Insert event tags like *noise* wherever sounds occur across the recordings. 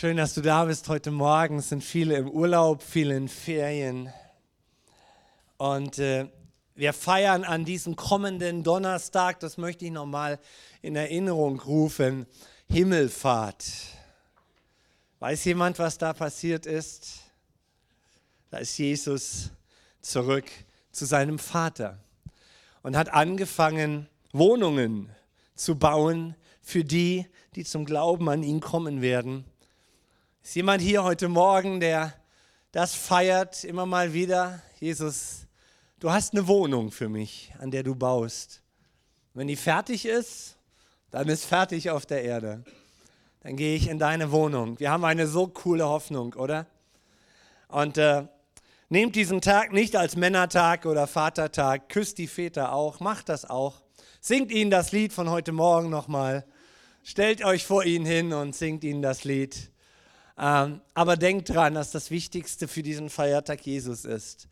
Schön, dass du da bist heute Morgen. Es sind viele im Urlaub, viele in Ferien. Und äh, wir feiern an diesem kommenden Donnerstag, das möchte ich nochmal in Erinnerung rufen, Himmelfahrt. Weiß jemand, was da passiert ist? Da ist Jesus zurück zu seinem Vater und hat angefangen, Wohnungen zu bauen für die, die zum Glauben an ihn kommen werden. Ist jemand hier heute Morgen, der das feiert, immer mal wieder? Jesus, du hast eine Wohnung für mich, an der du baust. Wenn die fertig ist, dann ist fertig auf der Erde. Dann gehe ich in deine Wohnung. Wir haben eine so coole Hoffnung, oder? Und äh, nehmt diesen Tag nicht als Männertag oder Vatertag, küsst die Väter auch, macht das auch. Singt ihnen das Lied von heute Morgen nochmal. Stellt euch vor ihnen hin und singt ihnen das Lied. Ähm, aber denkt dran, dass das Wichtigste für diesen Feiertag Jesus ist,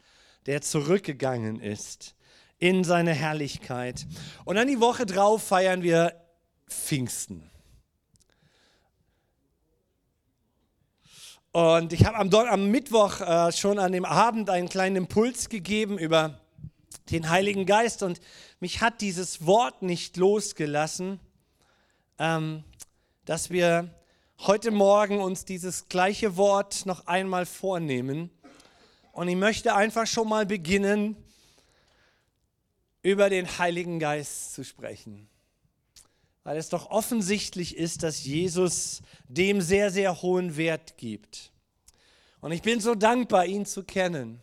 der zurückgegangen ist in seine Herrlichkeit. Und dann die Woche drauf feiern wir Pfingsten. Und ich habe am, am, Mittwoch äh, schon an dem Abend einen kleinen Impuls gegeben über den Heiligen Geist und mich hat dieses Wort nicht losgelassen, ähm, dass wir heute Morgen uns dieses gleiche Wort noch einmal vornehmen. Und ich möchte einfach schon mal beginnen, über den Heiligen Geist zu sprechen. Weil es doch offensichtlich ist, dass Jesus dem sehr, sehr hohen Wert gibt. Und ich bin so dankbar, ihn zu kennen.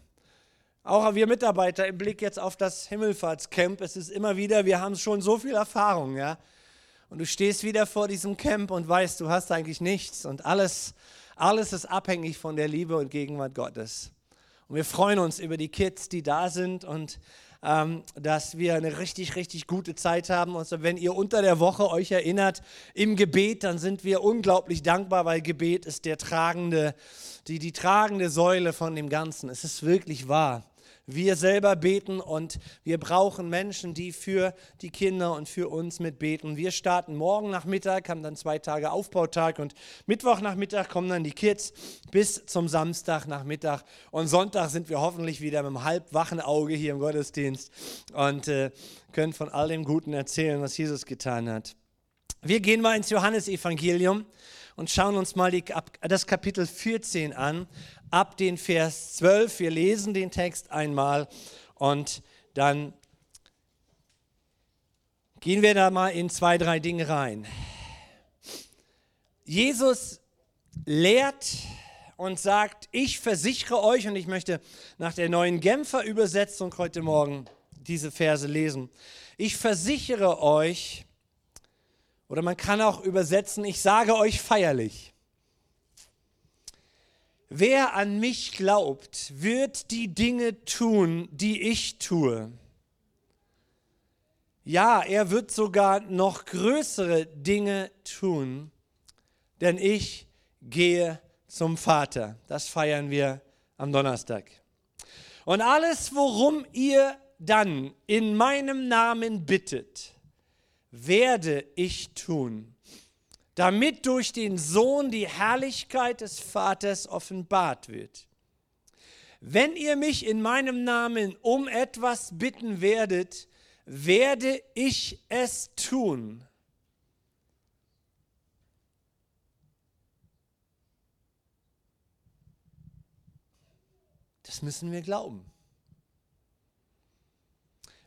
Auch wir Mitarbeiter im Blick jetzt auf das Himmelfahrtscamp. Es ist immer wieder, wir haben schon so viel Erfahrung, ja. Und du stehst wieder vor diesem Camp und weißt, du hast eigentlich nichts und alles, alles ist abhängig von der Liebe und Gegenwart Gottes. Und wir freuen uns über die Kids, die da sind und ähm, dass wir eine richtig, richtig gute Zeit haben. Und wenn ihr unter der Woche euch erinnert im Gebet, dann sind wir unglaublich dankbar, weil Gebet ist der tragende, die, die tragende Säule von dem Ganzen. Es ist wirklich wahr wir selber beten und wir brauchen Menschen, die für die Kinder und für uns mitbeten. Wir starten morgen Nachmittag, haben dann zwei Tage Aufbautag und Mittwochnachmittag kommen dann die Kids bis zum Samstagnachmittag und Sonntag sind wir hoffentlich wieder mit einem halbwachen Auge hier im Gottesdienst und äh, können von all dem Guten erzählen, was Jesus getan hat. Wir gehen mal ins Johannesevangelium und schauen uns mal die, das Kapitel 14 an ab den Vers 12. Wir lesen den Text einmal und dann gehen wir da mal in zwei, drei Dinge rein. Jesus lehrt und sagt, ich versichere euch, und ich möchte nach der neuen Genfer Übersetzung heute Morgen diese Verse lesen. Ich versichere euch, oder man kann auch übersetzen, ich sage euch feierlich, Wer an mich glaubt, wird die Dinge tun, die ich tue. Ja, er wird sogar noch größere Dinge tun, denn ich gehe zum Vater. Das feiern wir am Donnerstag. Und alles, worum ihr dann in meinem Namen bittet, werde ich tun damit durch den Sohn die Herrlichkeit des Vaters offenbart wird. Wenn ihr mich in meinem Namen um etwas bitten werdet, werde ich es tun. Das müssen wir glauben.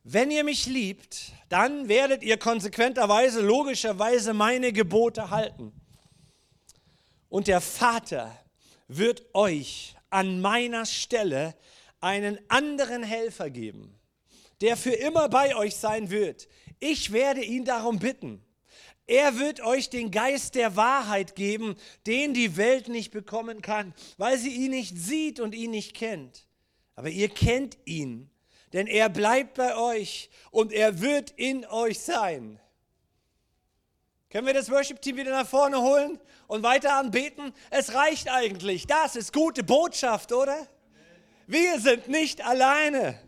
Wenn ihr mich liebt, dann werdet ihr konsequenterweise, logischerweise meine Gebote halten. Und der Vater wird euch an meiner Stelle einen anderen Helfer geben, der für immer bei euch sein wird. Ich werde ihn darum bitten. Er wird euch den Geist der Wahrheit geben, den die Welt nicht bekommen kann, weil sie ihn nicht sieht und ihn nicht kennt. Aber ihr kennt ihn, denn er bleibt bei euch und er wird in euch sein. Können wir das Worship-Team wieder nach vorne holen und weiter anbeten? Es reicht eigentlich. Das ist gute Botschaft, oder? Wir sind nicht alleine.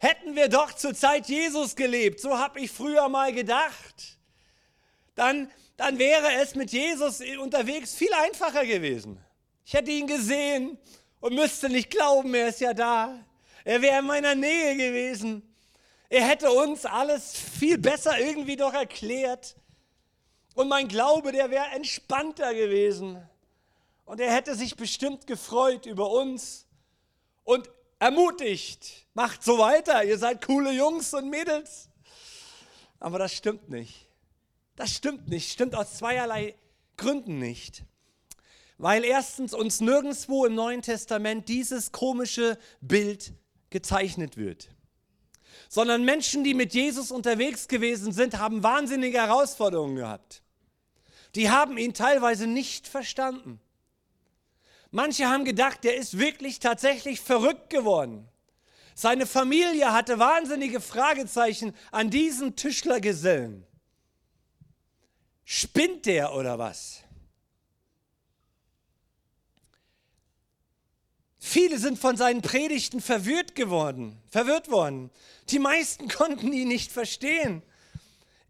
Hätten wir doch zur Zeit Jesus gelebt, so habe ich früher mal gedacht, dann, dann wäre es mit Jesus unterwegs viel einfacher gewesen. Ich hätte ihn gesehen und müsste nicht glauben, er ist ja da. Er wäre in meiner Nähe gewesen. Er hätte uns alles viel besser irgendwie doch erklärt. Und mein Glaube, der wäre entspannter gewesen. Und er hätte sich bestimmt gefreut über uns und ermutigt. Macht so weiter, ihr seid coole Jungs und Mädels. Aber das stimmt nicht. Das stimmt nicht. Stimmt aus zweierlei Gründen nicht. Weil erstens uns nirgendwo im Neuen Testament dieses komische Bild gezeichnet wird. Sondern Menschen, die mit Jesus unterwegs gewesen sind, haben wahnsinnige Herausforderungen gehabt. Die haben ihn teilweise nicht verstanden. Manche haben gedacht, der ist wirklich tatsächlich verrückt geworden. Seine Familie hatte wahnsinnige Fragezeichen an diesen Tischlergesellen. Spinnt der oder was? Viele sind von seinen Predigten verwirrt geworden, verwirrt worden. Die meisten *laughs* konnten ihn nicht verstehen.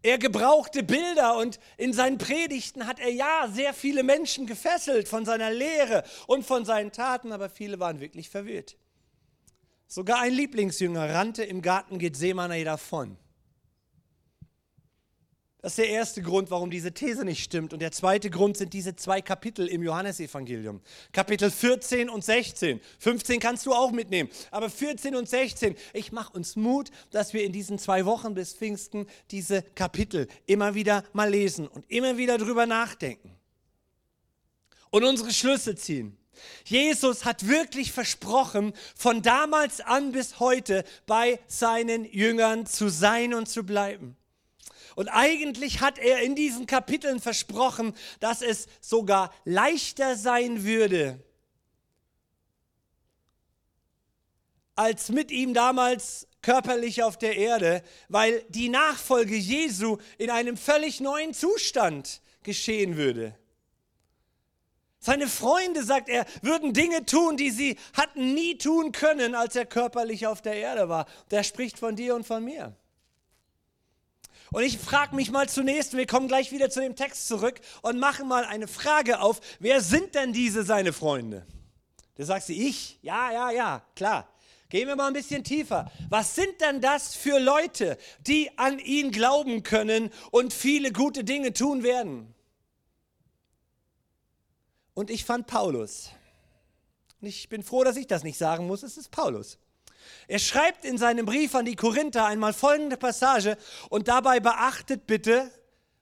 Er gebrauchte Bilder und in seinen Predigten hat er ja sehr viele Menschen gefesselt von seiner Lehre und von seinen Taten, aber viele waren wirklich verwirrt. Sogar ein Lieblingsjünger rannte im Garten Gethsemane davon. Das ist der erste Grund, warum diese These nicht stimmt. Und der zweite Grund sind diese zwei Kapitel im Johannesevangelium. Kapitel 14 und 16. 15 kannst du auch mitnehmen. Aber 14 und 16, ich mache uns Mut, dass wir in diesen zwei Wochen bis Pfingsten diese Kapitel immer wieder mal lesen und immer wieder drüber nachdenken. Und unsere Schlüsse ziehen. Jesus hat wirklich versprochen, von damals an bis heute bei seinen Jüngern zu sein und zu bleiben. Und eigentlich hat er in diesen Kapiteln versprochen, dass es sogar leichter sein würde, als mit ihm damals körperlich auf der Erde, weil die Nachfolge Jesu in einem völlig neuen Zustand geschehen würde. Seine Freunde, sagt er, würden Dinge tun, die sie hatten nie tun können, als er körperlich auf der Erde war. Der spricht von dir und von mir. Und ich frage mich mal zunächst, wir kommen gleich wieder zu dem Text zurück und machen mal eine Frage auf, wer sind denn diese seine Freunde? Da sagst du, ich? Ja, ja, ja, klar. Gehen wir mal ein bisschen tiefer. Was sind denn das für Leute, die an ihn glauben können und viele gute Dinge tun werden? Und ich fand Paulus. Ich bin froh, dass ich das nicht sagen muss, es ist Paulus. Er schreibt in seinem Brief an die Korinther einmal folgende Passage und dabei beachtet bitte,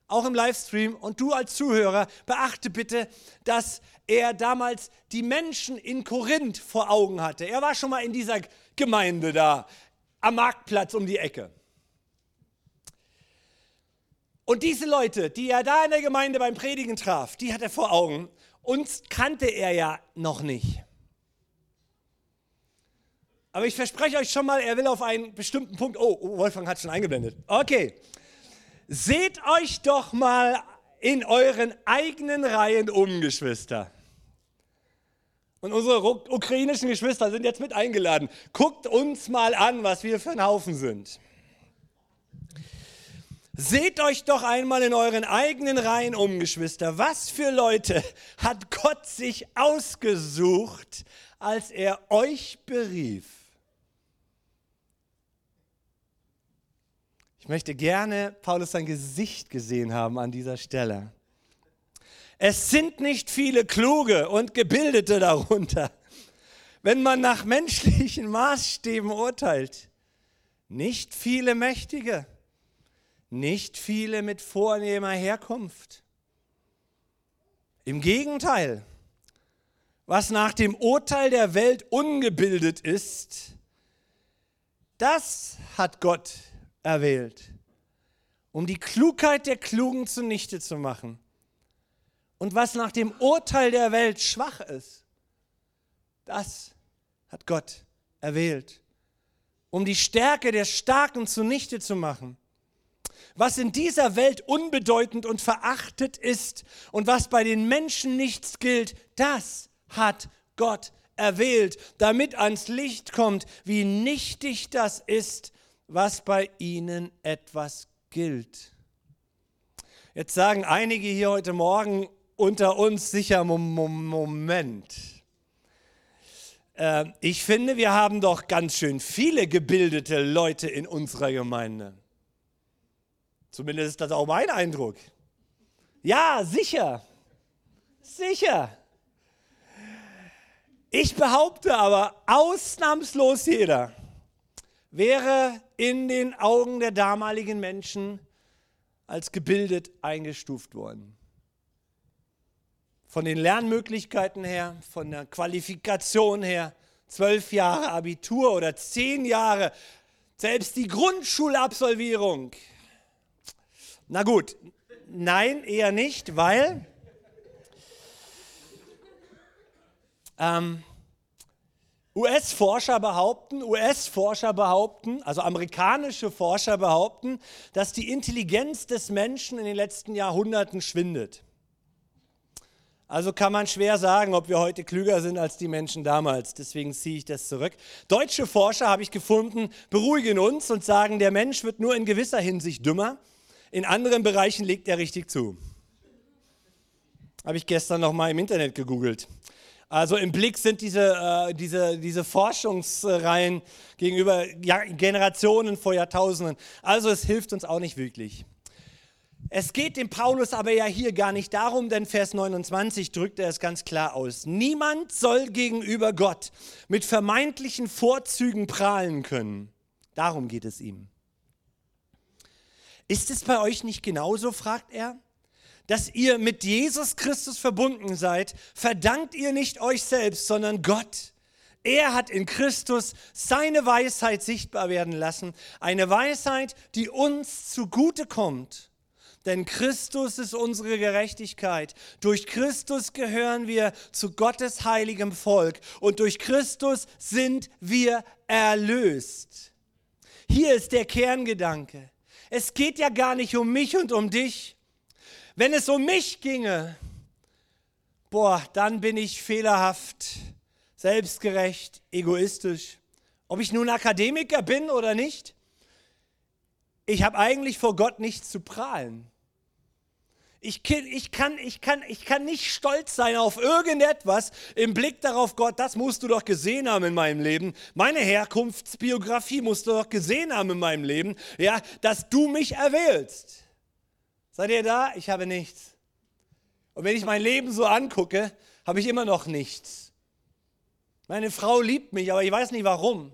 auch im Livestream und du als Zuhörer, beachte bitte, dass er damals die Menschen in Korinth vor Augen hatte. Er war schon mal in dieser Gemeinde da, am Marktplatz um die Ecke. Und diese Leute, die er da in der Gemeinde beim Predigen traf, die hat er vor Augen. Uns kannte er ja noch nicht. Aber ich verspreche euch schon mal, er will auf einen bestimmten Punkt. Oh, oh, Wolfgang hat schon eingeblendet. Okay. Seht euch doch mal in euren eigenen Reihen um, Geschwister. Und unsere ukrainischen Geschwister sind jetzt mit eingeladen. Guckt uns mal an, was wir für ein Haufen sind. Seht euch doch einmal in euren eigenen Reihen um, Geschwister. Was für Leute hat Gott sich ausgesucht, als er euch berief? Möchte gerne Paulus sein Gesicht gesehen haben an dieser Stelle. Es sind nicht viele Kluge und Gebildete darunter, wenn man nach menschlichen Maßstäben urteilt. Nicht viele Mächtige, nicht viele mit vornehmer Herkunft. Im Gegenteil, was nach dem Urteil der Welt ungebildet ist, das hat Gott erwählt, um die Klugheit der Klugen zunichte zu machen. Und was nach dem Urteil der Welt schwach ist, das hat Gott erwählt, um die Stärke der Starken zunichte zu machen. Was in dieser Welt unbedeutend und verachtet ist und was bei den Menschen nichts gilt, das hat Gott erwählt, damit ans Licht kommt, wie nichtig das ist, was bei ihnen etwas gilt. Jetzt sagen einige hier heute Morgen unter uns sicher, Moment. Äh, ich finde, wir haben doch ganz schön viele gebildete Leute in unserer Gemeinde. Zumindest ist das auch mein Eindruck. Ja, sicher. Sicher. Ich behaupte aber, ausnahmslos jeder wäre in den Augen der damaligen Menschen als gebildet eingestuft worden. Von den Lernmöglichkeiten her, von der Qualifikation her, zwölf Jahre Abitur oder zehn Jahre, selbst die Grundschulabsolvierung. Na gut, nein, eher nicht, weil ähm, US-Forscher behaupten, US-Forscher behaupten, also amerikanische Forscher behaupten, dass die Intelligenz des Menschen in den letzten Jahrhunderten schwindet. Also kann man schwer sagen, ob wir heute klüger sind als die Menschen damals. Deswegen ziehe ich das zurück. Deutsche Forscher, habe ich gefunden, beruhigen uns und sagen, der Mensch wird nur in gewisser Hinsicht dümmer. In anderen Bereichen legt er richtig zu. Habe ich gestern noch mal im Internet gegoogelt. Also im Blick sind diese, äh, diese, diese Forschungsreihen gegenüber Generationen vor Jahrtausenden. Also es hilft uns auch nicht wirklich. Es geht dem Paulus aber ja hier gar nicht darum, denn Vers 29 drückt er es ganz klar aus. Niemand soll gegenüber Gott mit vermeintlichen Vorzügen prahlen können. Darum geht es ihm. Ist es bei euch nicht genauso, fragt er? Dass ihr mit Jesus Christus verbunden seid, verdankt ihr nicht euch selbst, sondern Gott. Er hat in Christus seine Weisheit sichtbar werden lassen, eine Weisheit, die uns zugute kommt. Denn Christus ist unsere Gerechtigkeit. Durch Christus gehören wir zu Gottes heiligem Volk und durch Christus sind wir erlöst. Hier ist der Kerngedanke. Es geht ja gar nicht um mich und um dich. Wenn es um mich ginge, boah, dann bin ich fehlerhaft, selbstgerecht, egoistisch. Ob ich nun Akademiker bin oder nicht, ich habe eigentlich vor Gott nichts zu prahlen. Ich, ich, kann, ich, kann, ich kann nicht stolz sein auf irgendetwas im Blick darauf, Gott, das musst du doch gesehen haben in meinem Leben. Meine Herkunftsbiografie musst du doch gesehen haben in meinem Leben, ja, dass du mich erwählst. Seid ihr da? Ich habe nichts. Und wenn ich mein Leben so angucke, habe ich immer noch nichts. Meine Frau liebt mich, aber ich weiß nicht warum.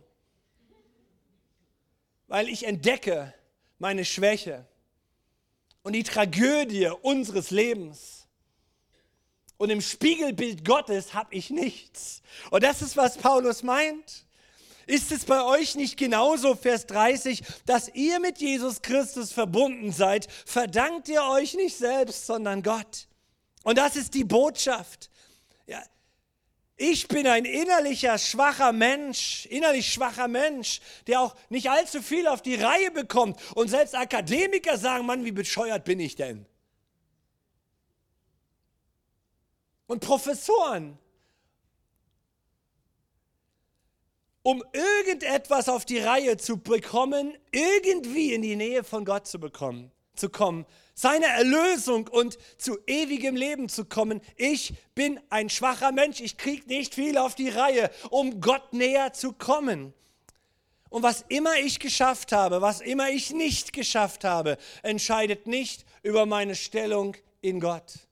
Weil ich entdecke meine Schwäche und die Tragödie unseres Lebens. Und im Spiegelbild Gottes habe ich nichts. Und das ist, was Paulus meint. Ist es bei euch nicht genauso, Vers 30, dass ihr mit Jesus Christus verbunden seid? Verdankt ihr euch nicht selbst, sondern Gott. Und das ist die Botschaft. Ja, ich bin ein innerlicher schwacher Mensch, innerlich schwacher Mensch, der auch nicht allzu viel auf die Reihe bekommt. Und selbst Akademiker sagen, Mann, wie bescheuert bin ich denn? Und Professoren, um irgendetwas auf die Reihe zu bekommen, irgendwie in die Nähe von Gott zu bekommen, zu kommen, seine Erlösung und zu ewigem Leben zu kommen. Ich bin ein schwacher Mensch, ich kriege nicht viel auf die Reihe, um Gott näher zu kommen. Und was immer ich geschafft habe, was immer ich nicht geschafft habe, entscheidet nicht über meine Stellung in Gott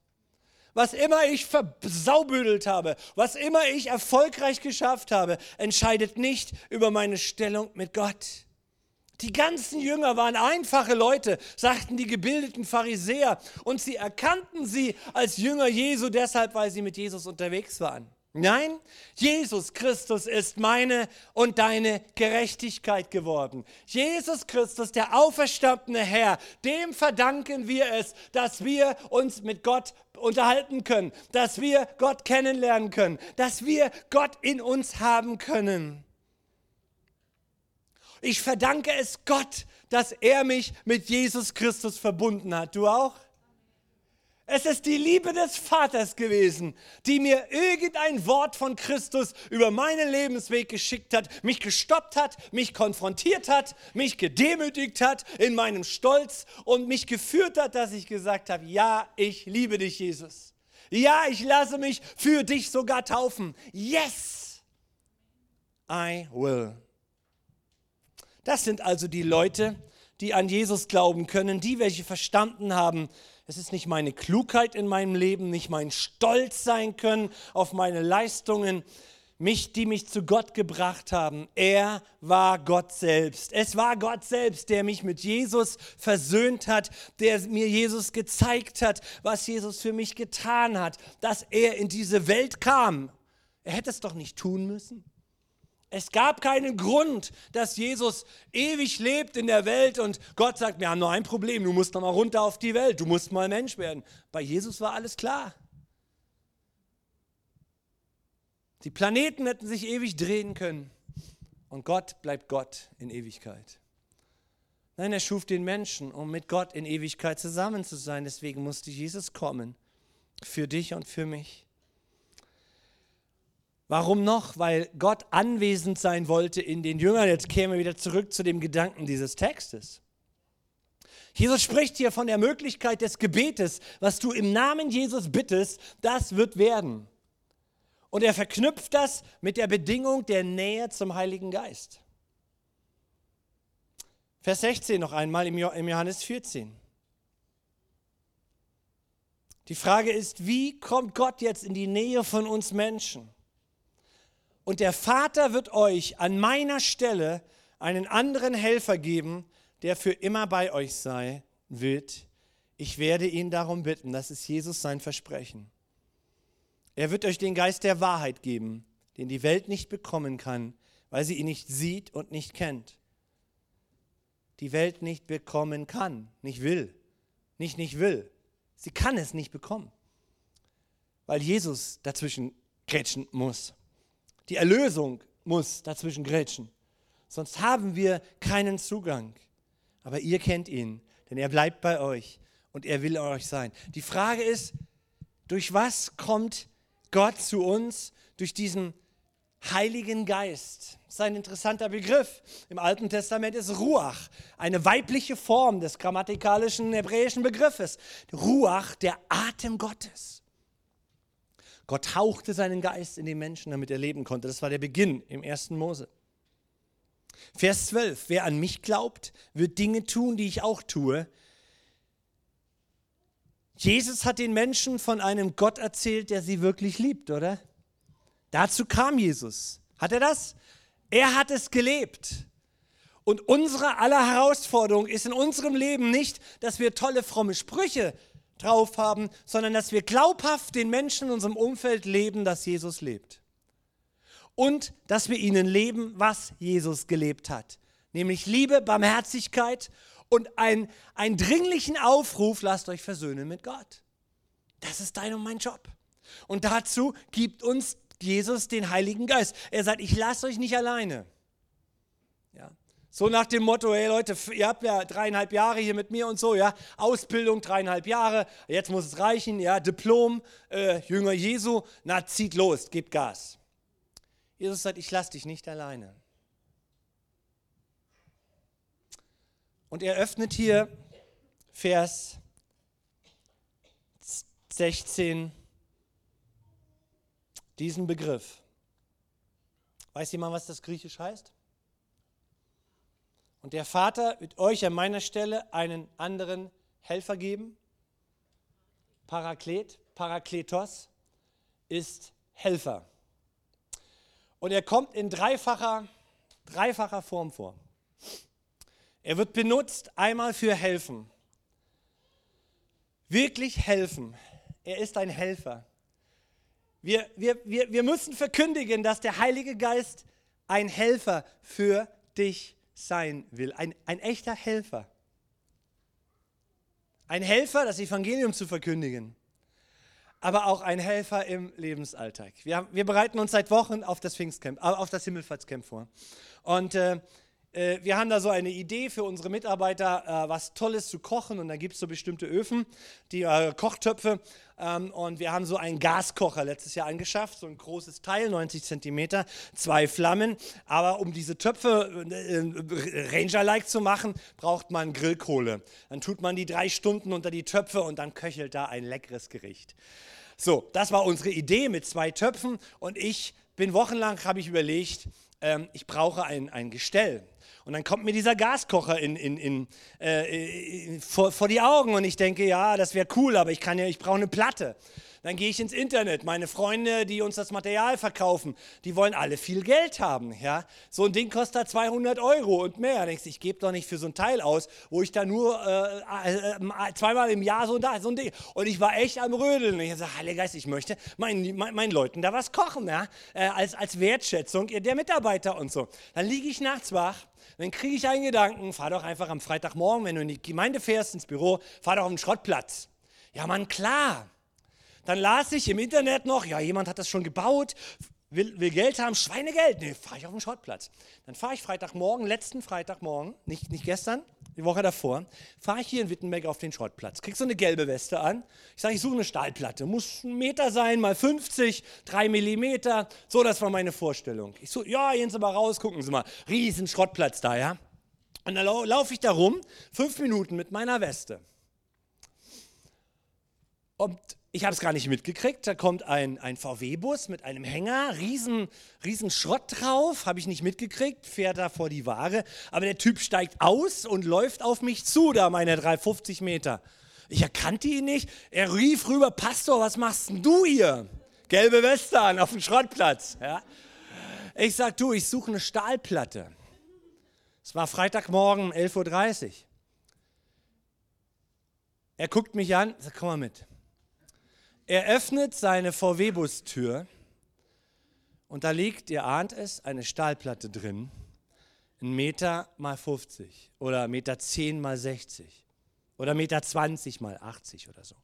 was immer ich versaubüdelt habe, was immer ich erfolgreich geschafft habe, entscheidet nicht über meine Stellung mit Gott. Die ganzen Jünger waren einfache Leute, sagten die gebildeten Pharisäer, und sie erkannten sie als Jünger Jesu deshalb, weil sie mit Jesus unterwegs waren. Nein, Jesus Christus ist meine und deine Gerechtigkeit geworden. Jesus Christus, der auferstandene Herr, dem verdanken wir es, dass wir uns mit Gott unterhalten können, dass wir Gott kennenlernen können, dass wir Gott in uns haben können. Ich verdanke es Gott, dass er mich mit Jesus Christus verbunden hat. Du auch? Es ist die Liebe des Vaters gewesen, die mir irgendein Wort von Christus über meinen Lebensweg geschickt hat, mich gestoppt hat, mich konfrontiert hat, mich gedemütigt hat in meinem Stolz und mich geführt hat, dass ich gesagt habe, ja, ich liebe dich, Jesus. Ja, ich lasse mich für dich sogar taufen. Yes, I will. Das sind also die Leute, die an Jesus glauben können, die, welche verstanden haben, es ist nicht meine Klugheit in meinem Leben, nicht mein Stolz sein können auf meine Leistungen, mich, die mich zu Gott gebracht haben. Er war Gott selbst. Es war Gott selbst, der mich mit Jesus versöhnt hat, der mir Jesus gezeigt hat, was Jesus für mich getan hat, dass er in diese Welt kam. Er hätte es doch nicht tun müssen. Es gab keinen Grund, dass Jesus ewig lebt in der Welt und Gott sagt, wir haben nur ein Problem, du musst noch mal runter auf die Welt, du musst mal Mensch werden. Bei Jesus war alles klar. Die Planeten hätten sich ewig drehen können und Gott bleibt Gott in Ewigkeit. Nein, er schuf den Menschen, um mit Gott in Ewigkeit zusammen zu sein. Deswegen musste Jesus kommen. Für dich und für mich. Warum noch? Weil Gott anwesend sein wollte in den Jüngern. Jetzt kämen wir wieder zurück zu dem Gedanken dieses Textes. Jesus spricht hier von der Möglichkeit des Gebetes. Was du im Namen Jesus bittest, das wird werden. Und er verknüpft das mit der Bedingung der Nähe zum Heiligen Geist. Vers 16 noch einmal im Johannes 14. Die Frage ist, wie kommt Gott jetzt in die Nähe von uns Menschen? Und der Vater wird euch an meiner Stelle einen anderen Helfer geben, der für immer bei euch sei wird. Ich werde ihn darum bitten. Das ist Jesus sein Versprechen. Er wird euch den Geist der Wahrheit geben, den die Welt nicht bekommen kann, weil sie ihn nicht sieht und nicht kennt. Die Welt nicht bekommen kann, nicht will, nicht nicht will. Sie kann es nicht bekommen, weil Jesus dazwischen grätschen muss. Die Erlösung muss dazwischen grätschen. Sonst haben wir keinen Zugang. Aber ihr kennt ihn, denn er bleibt bei euch und er will euch sein. Die Frage ist, durch was kommt Gott zu uns? Durch diesen Heiligen Geist. Das ist ein interessanter Begriff. Im Alten Testament ist Ruach eine weibliche Form des grammatikalischen hebräischen Begriffes. Ruach, der Atem Gottes. Gott hauchte seinen Geist in den Menschen, damit er leben konnte. Das war der Beginn im ersten Mose. Vers 12. Wer an mich glaubt, wird Dinge tun, die ich auch tue. Jesus hat den Menschen von einem Gott erzählt, der sie wirklich liebt, oder? Dazu kam Jesus. Hat er das? Er hat es gelebt. Und unsere aller Herausforderung ist in unserem Leben nicht, dass wir tolle, fromme Sprüche drauf haben, sondern dass wir glaubhaft den Menschen in unserem Umfeld leben, dass Jesus lebt. Und dass wir ihnen leben, was Jesus gelebt hat. Nämlich Liebe, Barmherzigkeit und ein, einen dringlichen Aufruf, lasst euch versöhnen mit Gott. Das ist dein und mein Job. Und dazu gibt uns Jesus den Heiligen Geist. Er sagt, ich lasse euch nicht alleine. So nach dem Motto, hey Leute, ihr habt ja dreieinhalb Jahre hier mit mir und so, ja, Ausbildung dreieinhalb Jahre, jetzt muss es reichen, ja, Diplom, äh, Jünger Jesu, na zieht los, gebt Gas. Jesus sagt, ich lasse dich nicht alleine. Und er öffnet hier Vers 16 diesen Begriff. Weiß jemand, was das griechisch heißt? Und der Vater wird euch an meiner Stelle einen anderen Helfer geben. Paraklet, Parakletos ist Helfer. Und er kommt in dreifacher, dreifacher Form vor. Er wird benutzt einmal für helfen. Wirklich helfen. Er ist ein Helfer. Wir, wir, wir, wir müssen verkündigen, dass der Heilige Geist ein Helfer für dich ist sein will. Ein, ein echter Helfer. Ein Helfer, das Evangelium zu verkündigen. Aber auch ein Helfer im Lebensalltag. Wir, haben, wir bereiten uns seit Wochen auf das Pfingstcamp, äh, auf das Himmelfahrtscamp vor. Und äh, äh, wir haben da so eine Idee für unsere Mitarbeiter, äh, was Tolles zu kochen. Und da gibt es so bestimmte Öfen, die äh, Kochtöpfe. Ähm, und wir haben so einen Gaskocher letztes Jahr angeschafft, so ein großes Teil, 90 Zentimeter, zwei Flammen. Aber um diese Töpfe äh, Ranger-like zu machen, braucht man Grillkohle. Dann tut man die drei Stunden unter die Töpfe und dann köchelt da ein leckeres Gericht. So, das war unsere Idee mit zwei Töpfen und ich bin wochenlang, habe ich überlegt, ähm, ich brauche ein, ein Gestell. Und dann kommt mir dieser Gaskocher in, in, in, äh, in vor, vor, die Augen und ich denke, ja, das wäre cool, aber ich, kann ja, ich brauche eine Platte. Dann gehe ich ins Internet. Meine Freunde, die uns das Material verkaufen, die wollen alle viel Geld haben. Ja? So ein Ding kostet 200 Euro und mehr. Ich gebe doch nicht für so ein Teil aus, wo ich da nur äh, äh, äh zweimal im Jahr so, da, so ein Ding. Und ich war echt am Rödeln. Und ich gesagt, Heiliger Geist, ich möchte meinen, meinen Leuten da was kochen, ja? Äh, als, als Wertschätzung der Mitarbeiter und so. Dann liege ich nachts wach dann kriege ich einen Gedanken, fahr doch einfach am Freitagmorgen, wenn du in die Gemeinde fährst, ins Büro, fahr doch auf den Schrottplatz. Ja, Mann, klar. Dann las ich im Internet noch, ja, jemand hat das schon gebaut, will, will Geld haben, Schweinegeld. Nee, fahre ich auf den Schrottplatz. Dann fahre ich Freitagmorgen, letzten Freitagmorgen, nicht, nicht gestern, die Woche davor, fahre ich hier in Wittenberg auf den Schrottplatz. Krieg so eine gelbe Weste an. Ich sage, ich suche eine Stahlplatte. Muss ein Meter sein, mal 50, drei Millimeter. So, das war meine Vorstellung. Ich so, ja, gehen Sie mal raus, gucken Sie mal. Riesen Schrottplatz da, ja. Und dann laufe ich da rum, fünf Minuten mit meiner Weste. Und ich habe es gar nicht mitgekriegt. Da kommt ein, ein VW-Bus mit einem Hänger, riesen, riesen Schrott drauf, habe ich nicht mitgekriegt, fährt da vor die Ware. Aber der Typ steigt aus und läuft auf mich zu, da meine 350 Meter. Ich erkannte ihn nicht. Er rief rüber, Pastor, was machst denn du hier? Gelbe Weste an auf dem Schrottplatz. Ja? Ich sag, du, ich suche eine Stahlplatte. Es war Freitagmorgen, 11.30 Uhr. Er guckt mich an, sagt, komm mal mit. Er öffnet seine VW-Bustür und da liegt, ihr ahnt es, eine Stahlplatte drin. Ein Meter mal 50 oder Meter 10 mal 60 oder Meter 20 mal 80 oder so.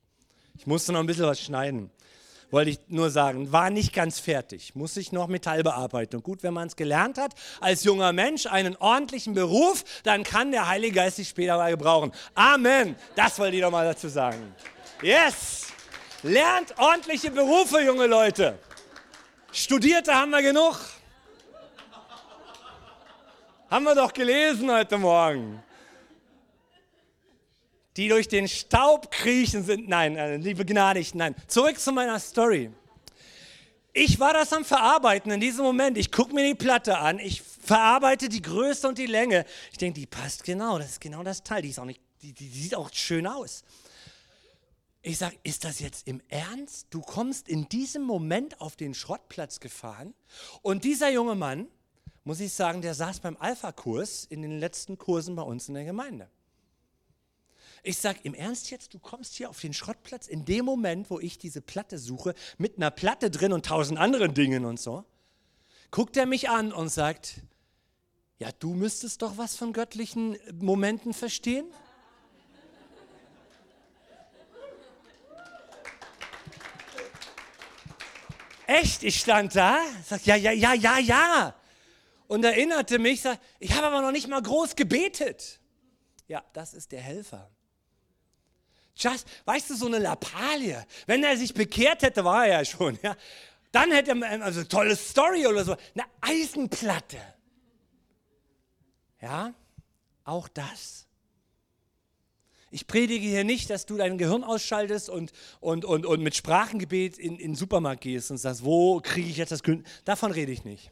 Ich musste noch ein bisschen was schneiden. Wollte ich nur sagen, war nicht ganz fertig. Muss ich noch Metallbearbeitung. Gut, wenn man es gelernt hat, als junger Mensch, einen ordentlichen Beruf, dann kann der Heilige Geist sich später mal gebrauchen. Amen. Das wollte ich doch mal dazu sagen. Yes. Lernt ordentliche Berufe, junge Leute. Studierte haben wir genug. Haben wir doch gelesen heute Morgen. Die durch den Staub kriechen sind. Nein, äh, liebe Gnadigen, nein. Zurück zu meiner Story. Ich war das am Verarbeiten in diesem Moment. Ich gucke mir die Platte an, ich verarbeite die Größe und die Länge. Ich denke, die passt genau, das ist genau das Teil. Die, ist auch nicht, die, die sieht auch schön aus. Ich sage, ist das jetzt im Ernst? Du kommst in diesem Moment auf den Schrottplatz gefahren und dieser junge Mann, muss ich sagen, der saß beim Alpha-Kurs in den letzten Kursen bei uns in der Gemeinde. Ich sage, im Ernst jetzt, du kommst hier auf den Schrottplatz in dem Moment, wo ich diese Platte suche, mit einer Platte drin und tausend anderen Dingen und so. Guckt er mich an und sagt, ja, du müsstest doch was von göttlichen Momenten verstehen. Echt? Ich stand da, sag ja, ja, ja, ja, ja. Und erinnerte mich, sag, ich habe aber noch nicht mal groß gebetet. Ja, das ist der Helfer. Just, weißt du, so eine Lappalie. Wenn er sich bekehrt hätte, war er ja schon. Ja. Dann hätte er, also tolle Story oder so, eine Eisenplatte. Ja, auch das. Ich predige hier nicht, dass du dein Gehirn ausschaltest und, und, und, und mit Sprachengebet in, in den Supermarkt gehst und sagst, wo kriege ich jetzt das Kün Davon rede ich nicht.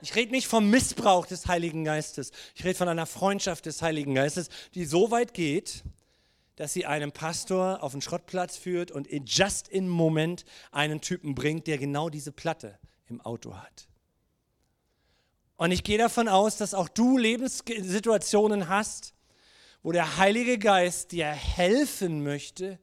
Ich rede nicht vom Missbrauch des Heiligen Geistes. Ich rede von einer Freundschaft des Heiligen Geistes, die so weit geht, dass sie einen Pastor auf den Schrottplatz führt und in just in Moment einen Typen bringt, der genau diese Platte im Auto hat. Und ich gehe davon aus, dass auch du Lebenssituationen hast, wo der Heilige Geist dir helfen möchte,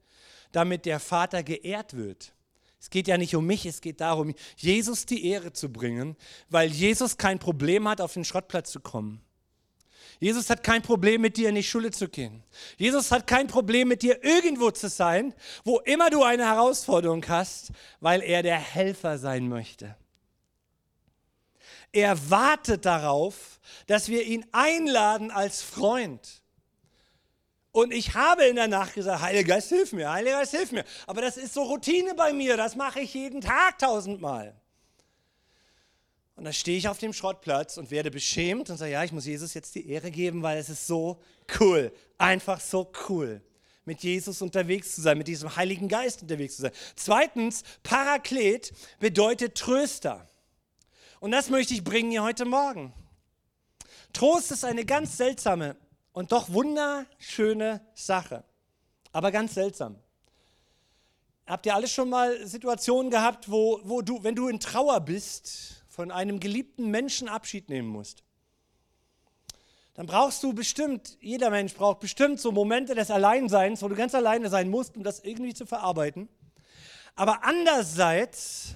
damit der Vater geehrt wird. Es geht ja nicht um mich, es geht darum, Jesus die Ehre zu bringen, weil Jesus kein Problem hat, auf den Schrottplatz zu kommen. Jesus hat kein Problem mit dir in die Schule zu gehen. Jesus hat kein Problem mit dir irgendwo zu sein, wo immer du eine Herausforderung hast, weil er der Helfer sein möchte. er wartet darauf, dass wir ihn einladen als Freund. Und ich habe in der Nacht gesagt, Heiliger Geist, hilf mir, Heiliger Geist, hilf mir. Aber das ist so Routine bei mir, das mache ich jeden Tag tausendmal. Und dann stehe ich auf dem Schrottplatz und werde beschämt und sage, ja, ich muss Jesus jetzt die Ehre geben, weil es ist so cool, einfach so cool, mit Jesus unterwegs zu sein, mit diesem Heiligen Geist unterwegs zu sein. Zweitens, Paraklet bedeutet Tröster. Und das möchte ich bringen hier heute Morgen. Trost ist eine ganz seltsame und doch wunderschöne Sache, aber ganz seltsam. Habt ihr alle schon mal Situationen gehabt, wo, wo du, wenn du in Trauer bist, von einem geliebten Menschen Abschied nehmen musst, dann brauchst du bestimmt, jeder Mensch braucht bestimmt so Momente des Alleinseins, wo du ganz alleine sein musst, um das irgendwie zu verarbeiten. Aber andererseits,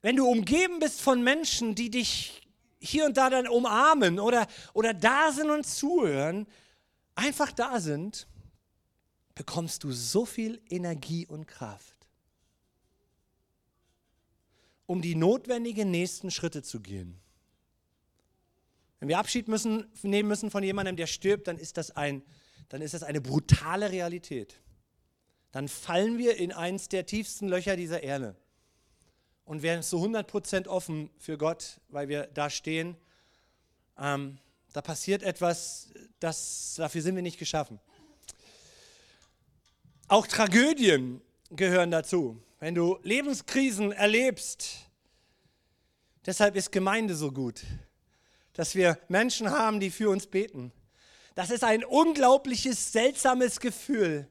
wenn du umgeben bist von Menschen, die dich hier und da dann umarmen oder, oder da sind und zuhören, einfach da sind, bekommst du so viel Energie und Kraft um die notwendigen nächsten Schritte zu gehen. Wenn wir Abschied müssen, nehmen müssen von jemandem, der stirbt, dann ist, das ein, dann ist das eine brutale Realität. Dann fallen wir in eins der tiefsten Löcher dieser Erde und werden zu 100% offen für Gott, weil wir da stehen. Ähm, da passiert etwas, das, dafür sind wir nicht geschaffen. Auch Tragödien gehören dazu wenn du Lebenskrisen erlebst. Deshalb ist Gemeinde so gut, dass wir Menschen haben, die für uns beten. Das ist ein unglaubliches, seltsames Gefühl,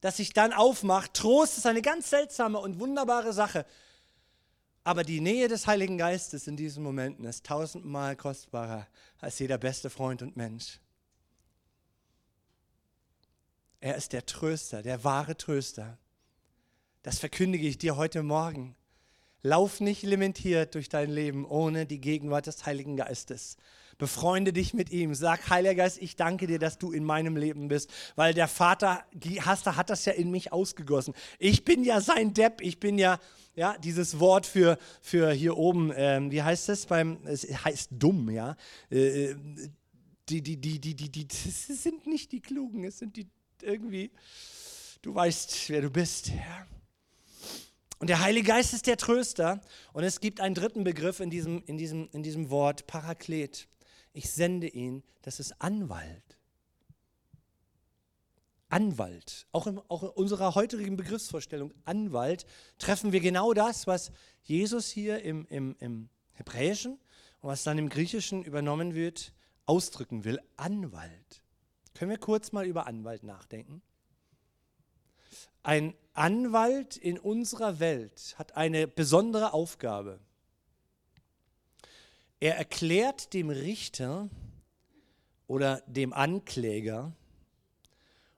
das sich dann aufmacht. Trost ist eine ganz seltsame und wunderbare Sache. Aber die Nähe des Heiligen Geistes in diesen Momenten ist tausendmal kostbarer als jeder beste Freund und Mensch. Er ist der Tröster, der wahre Tröster. Das verkündige ich dir heute Morgen. Lauf nicht limitiert durch dein Leben ohne die Gegenwart des Heiligen Geistes. Befreunde dich mit ihm. Sag, Heiliger Geist, ich danke dir, dass du in meinem Leben bist, weil der Vater Haster hat das ja in mich ausgegossen. Ich bin ja sein Depp, ich bin ja, ja, dieses Wort für, für hier oben, ähm, wie heißt es beim, es heißt dumm, ja. Äh, äh die, die, die, die, die, die, sind nicht die Klugen, es sind die irgendwie, du weißt, wer du bist, ja. Und der Heilige Geist ist der Tröster. Und es gibt einen dritten Begriff in diesem, in diesem, in diesem Wort, Paraklet. Ich sende ihn, das ist Anwalt. Anwalt. Auch in, auch in unserer heutigen Begriffsvorstellung, Anwalt, treffen wir genau das, was Jesus hier im, im, im Hebräischen und was dann im Griechischen übernommen wird, ausdrücken will. Anwalt. Können wir kurz mal über Anwalt nachdenken? Ein Anwalt in unserer Welt hat eine besondere Aufgabe. Er erklärt dem Richter oder dem Ankläger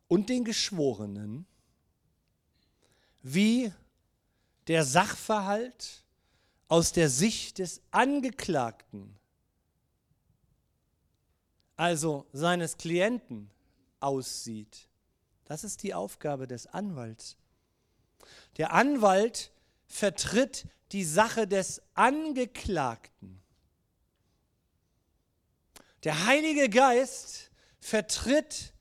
und den Geschworenen, wie der Sachverhalt aus der Sicht des Angeklagten, also seines Klienten, aussieht. Das ist die Aufgabe des Anwalts. Der Anwalt vertritt die Sache des Angeklagten. Der Heilige Geist vertritt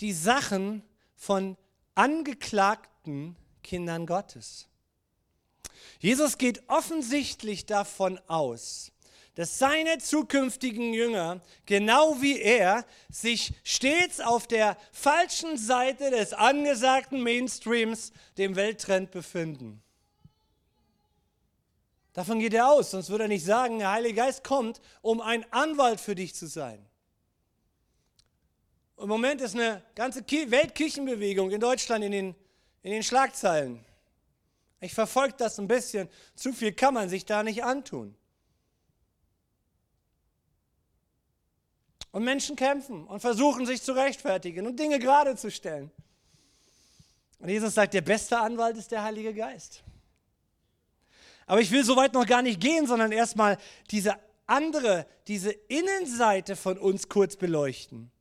die Sachen von angeklagten Kindern Gottes. Jesus geht offensichtlich davon aus, dass seine zukünftigen Jünger, genau wie er, sich stets auf der falschen Seite des angesagten Mainstreams, dem Welttrend, befinden. Davon geht er aus, sonst würde er nicht sagen, der Heilige Geist kommt, um ein Anwalt für dich zu sein. Im Moment ist eine ganze Weltkirchenbewegung in Deutschland in den, in den Schlagzeilen. Ich verfolge das ein bisschen. Zu viel kann man sich da nicht antun. Und Menschen kämpfen und versuchen sich zu rechtfertigen und Dinge gerade zu stellen. Und Jesus sagt, der beste Anwalt ist der Heilige Geist. Aber ich will so weit noch gar nicht gehen, sondern erstmal diese andere, diese Innenseite von uns kurz beleuchten.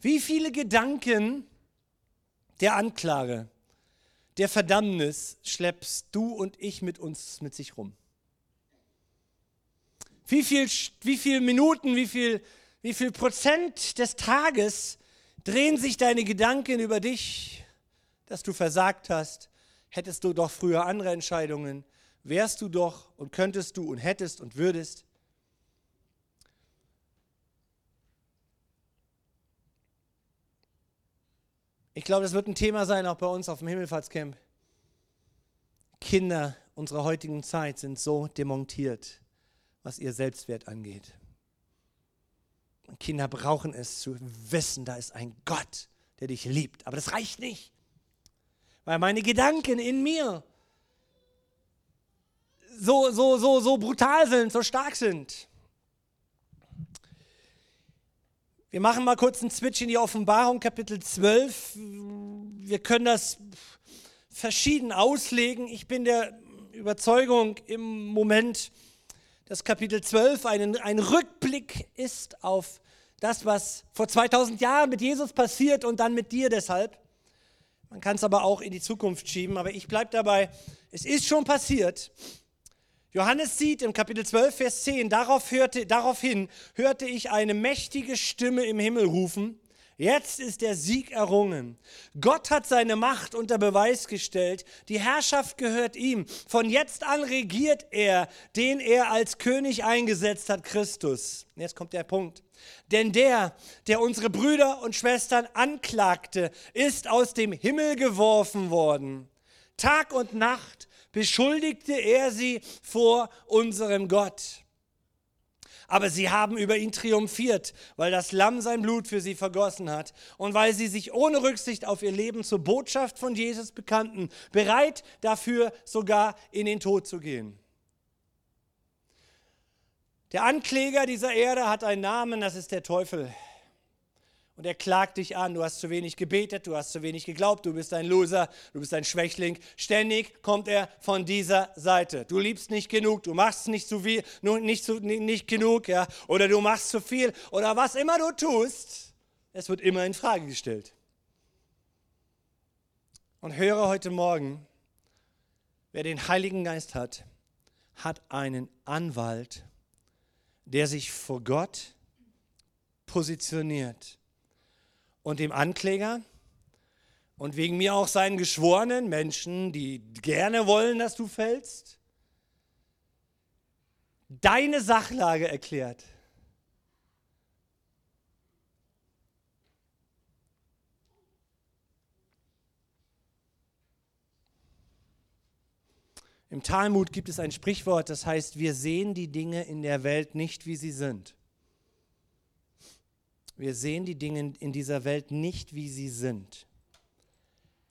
Wie viele Gedanken der Anklage, der Verdammnis schleppst du und ich mit uns mit sich rum? Wie viel, wie viel Minuten, wie viel, wie viel Prozent des Tages drehen sich deine Gedanken über dich, dass du versagt hast? Hättest du doch früher andere Entscheidungen, wärst du doch und könntest du und hättest und würdest. Ich glaube, das wird ein Thema sein, auch bei uns auf dem Himmelfahrtscamp. Kinder unserer heutigen Zeit sind so demontiert, was ihr Selbstwert angeht. Und Kinder brauchen es zu wissen, da ist ein Gott, der dich liebt. Aber das reicht nicht, weil meine Gedanken in mir so, so, so, so brutal sind, so stark sind. Wir machen mal kurz einen Switch in die Offenbarung, Kapitel 12. Wir können das verschieden auslegen. Ich bin der Überzeugung im Moment, dass Kapitel 12 ein, ein Rückblick ist auf das, was vor 2000 Jahren mit Jesus passiert und dann mit dir deshalb. Man kann es aber auch in die Zukunft schieben, aber ich bleibe dabei, es ist schon passiert. Johannes sieht im Kapitel 12, Vers 10, darauf hörte, daraufhin hörte ich eine mächtige Stimme im Himmel rufen, Jetzt ist der Sieg errungen. Gott hat seine Macht unter Beweis gestellt. Die Herrschaft gehört ihm. Von jetzt an regiert er, den er als König eingesetzt hat, Christus. Jetzt kommt der Punkt. Denn der, der unsere Brüder und Schwestern anklagte, ist aus dem Himmel geworfen worden. Tag und Nacht beschuldigte er sie vor unserem Gott aber sie haben über ihn triumphiert, weil das Lamm sein Blut für sie vergossen hat und weil sie sich ohne Rücksicht auf ihr Leben zur Botschaft von Jesus bekannten, bereit dafür sogar in den Tod zu gehen. Der Ankläger dieser Erde hat einen Namen, das ist der Teufel. Und er klagt dich an, du hast zu wenig gebetet, du hast zu wenig geglaubt, du bist ein Loser, du bist ein Schwächling. Ständig kommt er von dieser Seite. Du liebst nicht genug, du machst nicht zu viel, nicht, zu, nicht genug, ja, oder du machst zu viel, oder was immer du tust, es wird immer in Frage gestellt. Und höre heute Morgen, wer den Heiligen Geist hat, hat einen Anwalt, der sich vor Gott positioniert und dem Ankläger und wegen mir auch seinen geschworenen Menschen, die gerne wollen, dass du fällst, deine Sachlage erklärt. Im Talmud gibt es ein Sprichwort, das heißt, wir sehen die Dinge in der Welt nicht, wie sie sind. Wir sehen die Dinge in dieser Welt nicht, wie sie sind.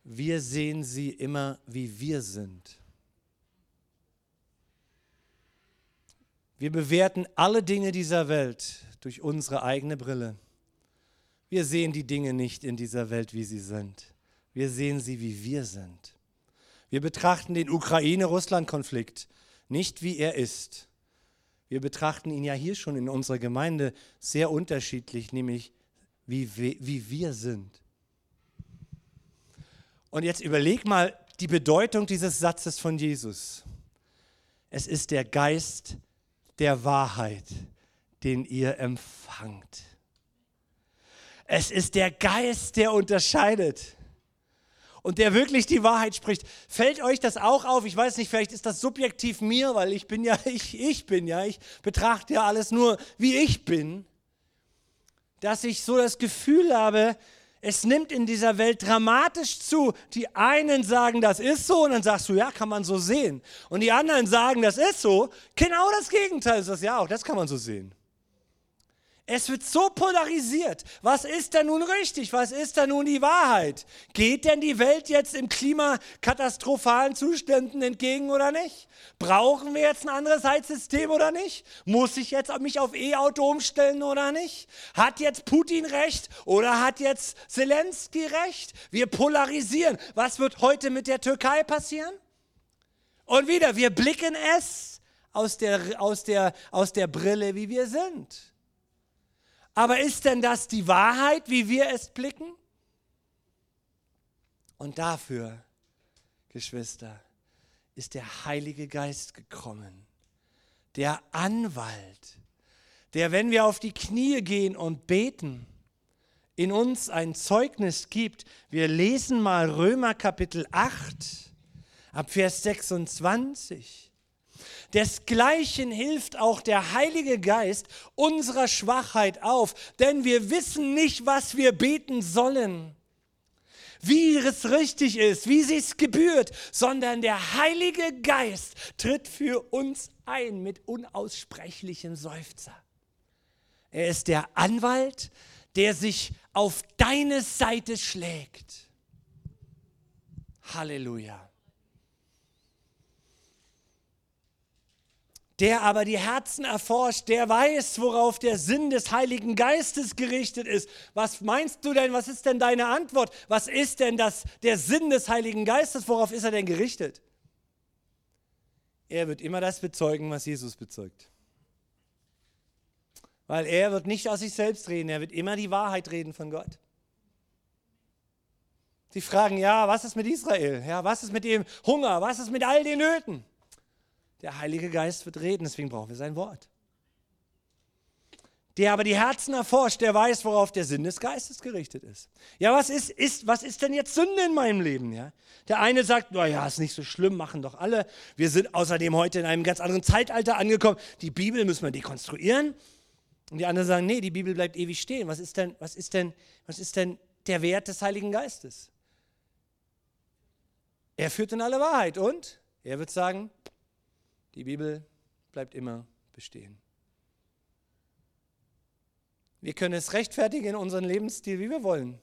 Wir sehen sie immer, wie wir sind. Wir bewerten alle Dinge dieser Welt durch unsere eigene Brille. Wir sehen die Dinge nicht in dieser Welt, wie sie sind. Wir sehen sie, wie wir sind. Wir betrachten den Ukraine-Russland-Konflikt nicht, wie er ist, wir betrachten ihn ja hier schon in unserer Gemeinde sehr unterschiedlich, nämlich wie, wie wir sind. Und jetzt überleg mal die Bedeutung dieses Satzes von Jesus. Es ist der Geist der Wahrheit, den ihr empfangt. Es ist der Geist, der unterscheidet und der wirklich die Wahrheit spricht. Fällt euch das auch auf? Ich weiß nicht, vielleicht ist das subjektiv mir, weil ich bin ja, *laughs* ich, ich bin ja, ich betrachte ja alles nur, wie ich bin, dass ich so das Gefühl habe, es nimmt in dieser Welt dramatisch zu. Die einen sagen, das ist so, und dann sagst du, ja, kann man so sehen. Und die anderen sagen, das ist so. Genau das Gegenteil ist das, ja, auch das kann man so sehen. Es wird so polarisiert. Was ist denn nun richtig? Was ist denn nun die Wahrheit? Geht denn die Welt jetzt im klimakatastrophalen Zuständen entgegen oder nicht? Brauchen wir jetzt ein anderes Heizsystem oder nicht? Muss ich jetzt mich auf E-Auto umstellen oder nicht? Hat jetzt Putin recht oder hat jetzt Zelensky recht? Wir polarisieren. Was wird heute mit der Türkei passieren? Und wieder, wir blicken es aus der, aus der, aus der Brille, wie wir sind. Aber ist denn das die Wahrheit, wie wir es blicken? Und dafür, Geschwister, ist der Heilige Geist gekommen, der Anwalt, der, wenn wir auf die Knie gehen und beten, in uns ein Zeugnis gibt. Wir lesen mal Römer Kapitel 8 ab Vers 26. Desgleichen hilft auch der Heilige Geist unserer Schwachheit auf, denn wir wissen nicht, was wir beten sollen, wie es richtig ist, wie es gebührt, sondern der Heilige Geist tritt für uns ein mit unaussprechlichem Seufzer. Er ist der Anwalt, der sich auf deine Seite schlägt. Halleluja. Der aber die Herzen erforscht, der weiß, worauf der Sinn des Heiligen Geistes gerichtet ist. Was meinst du denn? Was ist denn deine Antwort? Was ist denn das, der Sinn des Heiligen Geistes? Worauf ist er denn gerichtet? Er wird immer das bezeugen, was Jesus bezeugt. Weil er wird nicht aus sich selbst reden, er wird immer die Wahrheit reden von Gott. Sie fragen, ja, was ist mit Israel? Ja, was ist mit dem Hunger? Was ist mit all den Nöten? Der Heilige Geist wird reden, deswegen brauchen wir sein Wort. Der aber die Herzen erforscht, der weiß, worauf der Sinn des Geistes gerichtet ist. Ja, was ist, ist, was ist denn jetzt Sünde in meinem Leben? Ja? Der eine sagt, naja, ist nicht so schlimm, machen doch alle. Wir sind außerdem heute in einem ganz anderen Zeitalter angekommen. Die Bibel müssen wir dekonstruieren. Und die anderen sagen, nee, die Bibel bleibt ewig stehen. Was ist denn, was ist denn, was ist denn der Wert des Heiligen Geistes? Er führt in alle Wahrheit und er wird sagen, die Bibel bleibt immer bestehen. Wir können es rechtfertigen in unserem Lebensstil, wie wir wollen.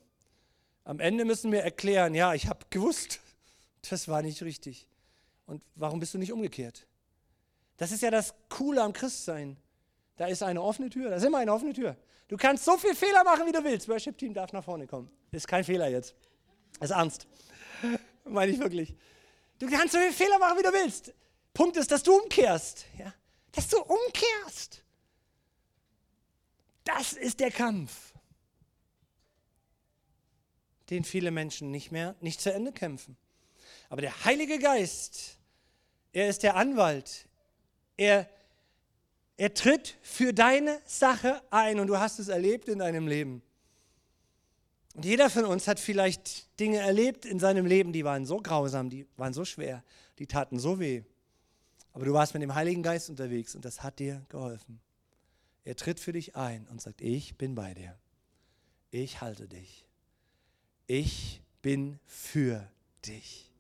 Am Ende müssen wir erklären, ja, ich habe gewusst, *laughs* das war nicht richtig. Und warum bist du nicht umgekehrt? Das ist ja das Coole am Christsein. Da ist eine offene Tür, da ist immer eine offene Tür. Du kannst so viel Fehler machen, wie du willst. Worship-Team darf nach vorne kommen. Ist kein Fehler jetzt. Ist ernst. *laughs* Meine ich wirklich. Du kannst so viel Fehler machen, wie du willst. Punkt ist, dass du umkehrst. Ja? Dass du umkehrst. Das ist der Kampf, den viele Menschen nicht mehr, nicht zu Ende kämpfen. Aber der Heilige Geist, er ist der Anwalt. Er, er tritt für deine Sache ein und du hast es erlebt in deinem Leben. Und jeder von uns hat vielleicht Dinge erlebt in seinem Leben, die waren so grausam, die waren so schwer, die taten so weh. Aber du warst mit dem Heiligen Geist unterwegs und das hat dir geholfen. Er tritt für dich ein und sagt, ich bin bei dir. Ich halte dich. Ich bin für dich.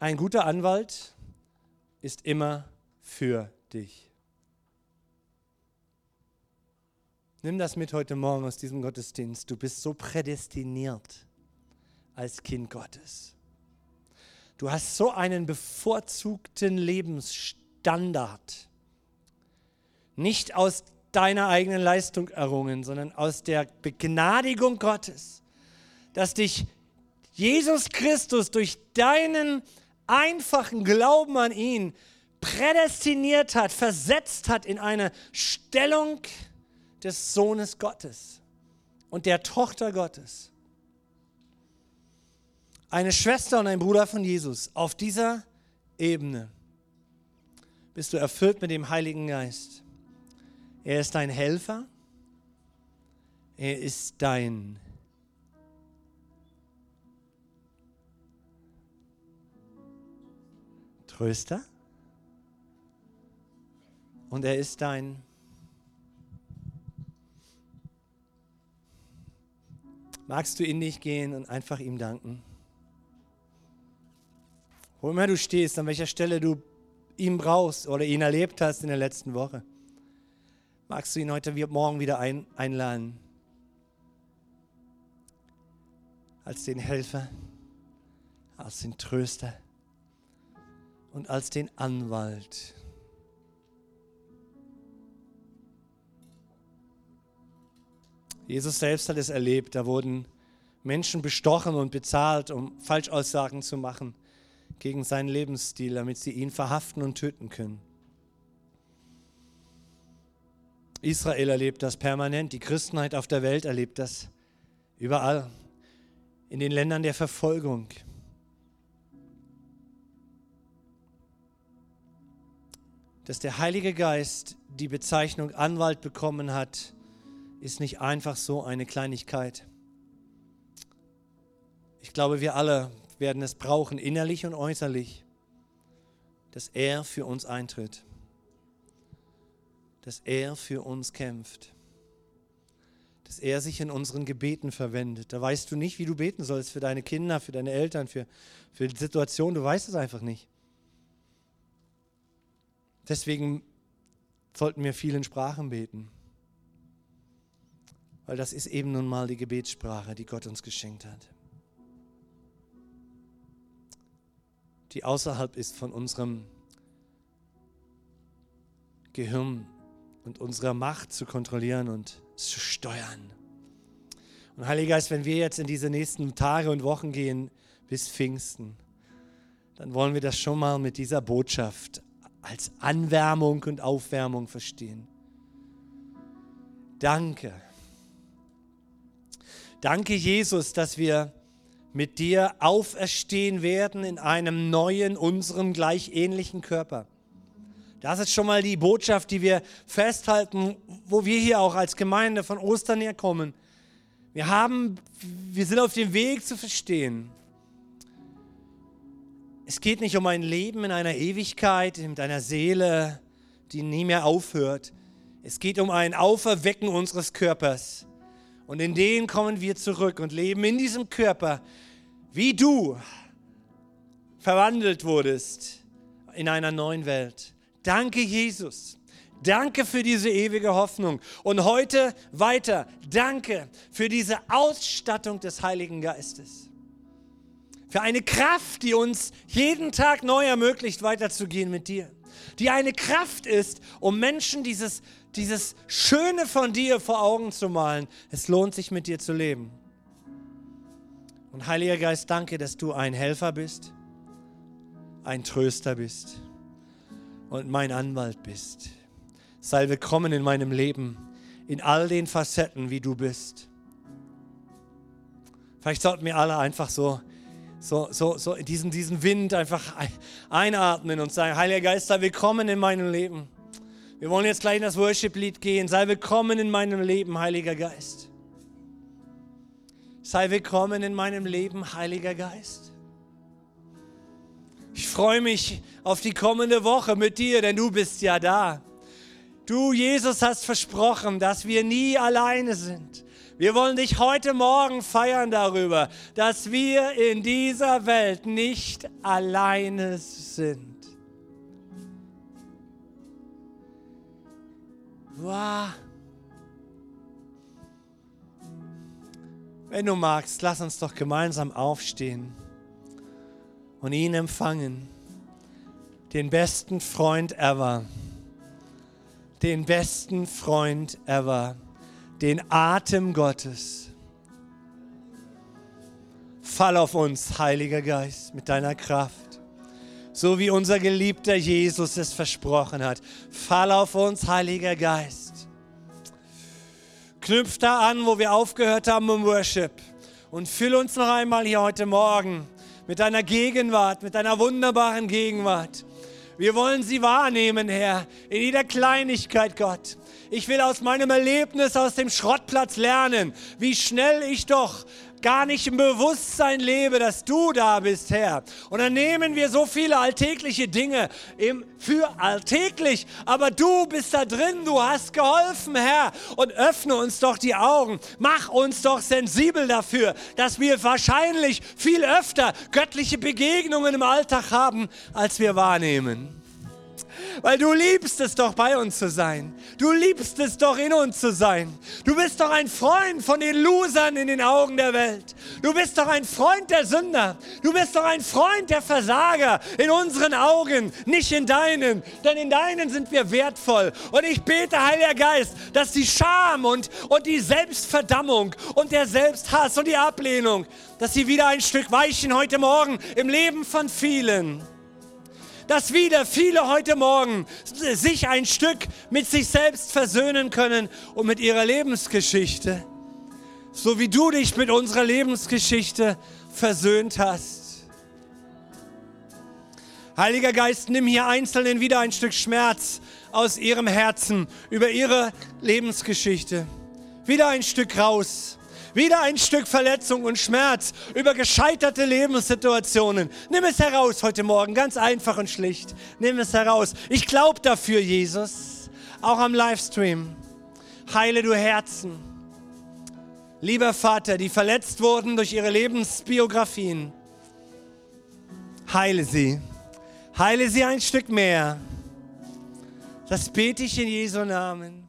Ein guter Anwalt ist immer für dich. Nimm das mit heute Morgen aus diesem Gottesdienst. Du bist so prädestiniert als Kind Gottes. Du hast so einen bevorzugten Lebensstandard. Nicht aus deiner eigenen Leistung errungen, sondern aus der Begnadigung Gottes, dass dich Jesus Christus durch deinen einfachen Glauben an ihn prädestiniert hat, versetzt hat in eine Stellung des Sohnes Gottes und der Tochter Gottes eine Schwester und ein Bruder von Jesus. Auf dieser Ebene bist du erfüllt mit dem Heiligen Geist. Er ist dein Helfer. Er ist dein Tröster. Und er ist dein Magst du in dich gehen und einfach ihm danken? Wo immer du stehst, an welcher Stelle du ihn brauchst oder ihn erlebt hast in der letzten Woche, magst du ihn heute Morgen wieder ein, einladen. Als den Helfer, als den Tröster und als den Anwalt. Jesus selbst hat es erlebt. Da wurden Menschen bestochen und bezahlt, um Falschaussagen zu machen gegen seinen Lebensstil, damit sie ihn verhaften und töten können. Israel erlebt das permanent, die Christenheit auf der Welt erlebt das überall, in den Ländern der Verfolgung. dass der Heilige Geist die Bezeichnung Anwalt bekommen hat, ist nicht einfach so eine Kleinigkeit. Ich glaube, wir alle werden es brauchen, innerlich und äußerlich, dass er für uns eintritt, dass er für uns kämpft, dass er sich in unseren Gebeten verwendet. Da weißt du nicht, wie du beten sollst für deine Kinder, für deine Eltern, für, für die Situation, du weißt es einfach nicht. Deswegen sollten wir vielen Sprachen beten. Weil das ist eben nun mal die Gebetssprache, die Gott uns geschenkt hat. Die außerhalb ist von unserem Gehirn und unserer Macht zu kontrollieren und zu steuern. Und Heiliger Geist, wenn wir jetzt in diese nächsten Tage und Wochen gehen bis Pfingsten, dann wollen wir das schon mal mit dieser Botschaft als Anwärmung und Aufwärmung verstehen. Danke. Danke, Jesus, dass wir mit dir auferstehen werden in einem neuen, unserem gleich ähnlichen Körper. Das ist schon mal die Botschaft, die wir festhalten, wo wir hier auch als Gemeinde von Ostern herkommen. Wir haben, wir sind auf dem Weg zu verstehen, es geht nicht um ein Leben in einer Ewigkeit, mit einer Seele, die nie mehr aufhört. Es geht um ein Auferwecken unseres Körpers. Und in den kommen wir zurück und leben in diesem Körper, wie du verwandelt wurdest in einer neuen Welt. Danke, Jesus. Danke für diese ewige Hoffnung. Und heute weiter. Danke für diese Ausstattung des Heiligen Geistes für eine Kraft, die uns jeden Tag neu ermöglicht, weiterzugehen mit dir. Die eine Kraft ist, um Menschen dieses, dieses Schöne von dir vor Augen zu malen. Es lohnt sich, mit dir zu leben. Und Heiliger Geist, danke, dass du ein Helfer bist, ein Tröster bist und mein Anwalt bist. Sei willkommen in meinem Leben, in all den Facetten, wie du bist. Vielleicht sollten wir alle einfach so so, so, so diesen, diesen Wind einfach einatmen und sagen, Heiliger Geist, sei willkommen in meinem Leben. Wir wollen jetzt gleich in das Worship-Lied gehen. Sei willkommen in meinem Leben, Heiliger Geist. Sei willkommen in meinem Leben, Heiliger Geist. Ich freue mich auf die kommende Woche mit dir, denn du bist ja da. Du, Jesus, hast versprochen, dass wir nie alleine sind. Wir wollen dich heute Morgen feiern darüber, dass wir in dieser Welt nicht alleine sind. Wow. Wenn du magst, lass uns doch gemeinsam aufstehen und ihn empfangen. Den besten Freund ever. Den besten Freund ever den Atem Gottes. Fall auf uns, Heiliger Geist, mit deiner Kraft. So wie unser geliebter Jesus es versprochen hat. Fall auf uns, Heiliger Geist. Knüpf da an, wo wir aufgehört haben im Worship. Und füll uns noch einmal hier heute Morgen mit deiner Gegenwart, mit deiner wunderbaren Gegenwart. Wir wollen sie wahrnehmen, Herr, in jeder Kleinigkeit, Gott. Ich will aus meinem Erlebnis aus dem Schrottplatz lernen, wie schnell ich doch gar nicht im Bewusstsein lebe, dass du da bist, Herr. Und dann nehmen wir so viele alltägliche Dinge für alltäglich, aber du bist da drin, du hast geholfen, Herr. Und öffne uns doch die Augen, mach uns doch sensibel dafür, dass wir wahrscheinlich viel öfter göttliche Begegnungen im Alltag haben, als wir wahrnehmen weil du liebst es doch bei uns zu sein. Du liebst es doch in uns zu sein. Du bist doch ein Freund von den Losern in den Augen der Welt. Du bist doch ein Freund der Sünder. Du bist doch ein Freund der Versager in unseren Augen, nicht in deinen, denn in deinen sind wir wertvoll. Und ich bete, Heiliger Geist, dass die Scham und, und die Selbstverdammung und der Selbsthass und die Ablehnung, dass sie wieder ein Stück weichen heute Morgen im Leben von vielen dass wieder viele heute Morgen sich ein Stück mit sich selbst versöhnen können und mit ihrer Lebensgeschichte, so wie du dich mit unserer Lebensgeschichte versöhnt hast. Heiliger Geist, nimm hier Einzelnen wieder ein Stück Schmerz aus ihrem Herzen über ihre Lebensgeschichte. Wieder ein Stück raus. Wieder ein Stück Verletzung und Schmerz über gescheiterte Lebenssituationen. Nimm es heraus heute Morgen, ganz einfach und schlicht. Nimm es heraus. Ich glaube dafür, Jesus, auch am Livestream. Heile du Herzen. Lieber Vater, die verletzt wurden durch ihre Lebensbiografien, heile sie. Heile sie ein Stück mehr. Das bete ich in Jesu Namen.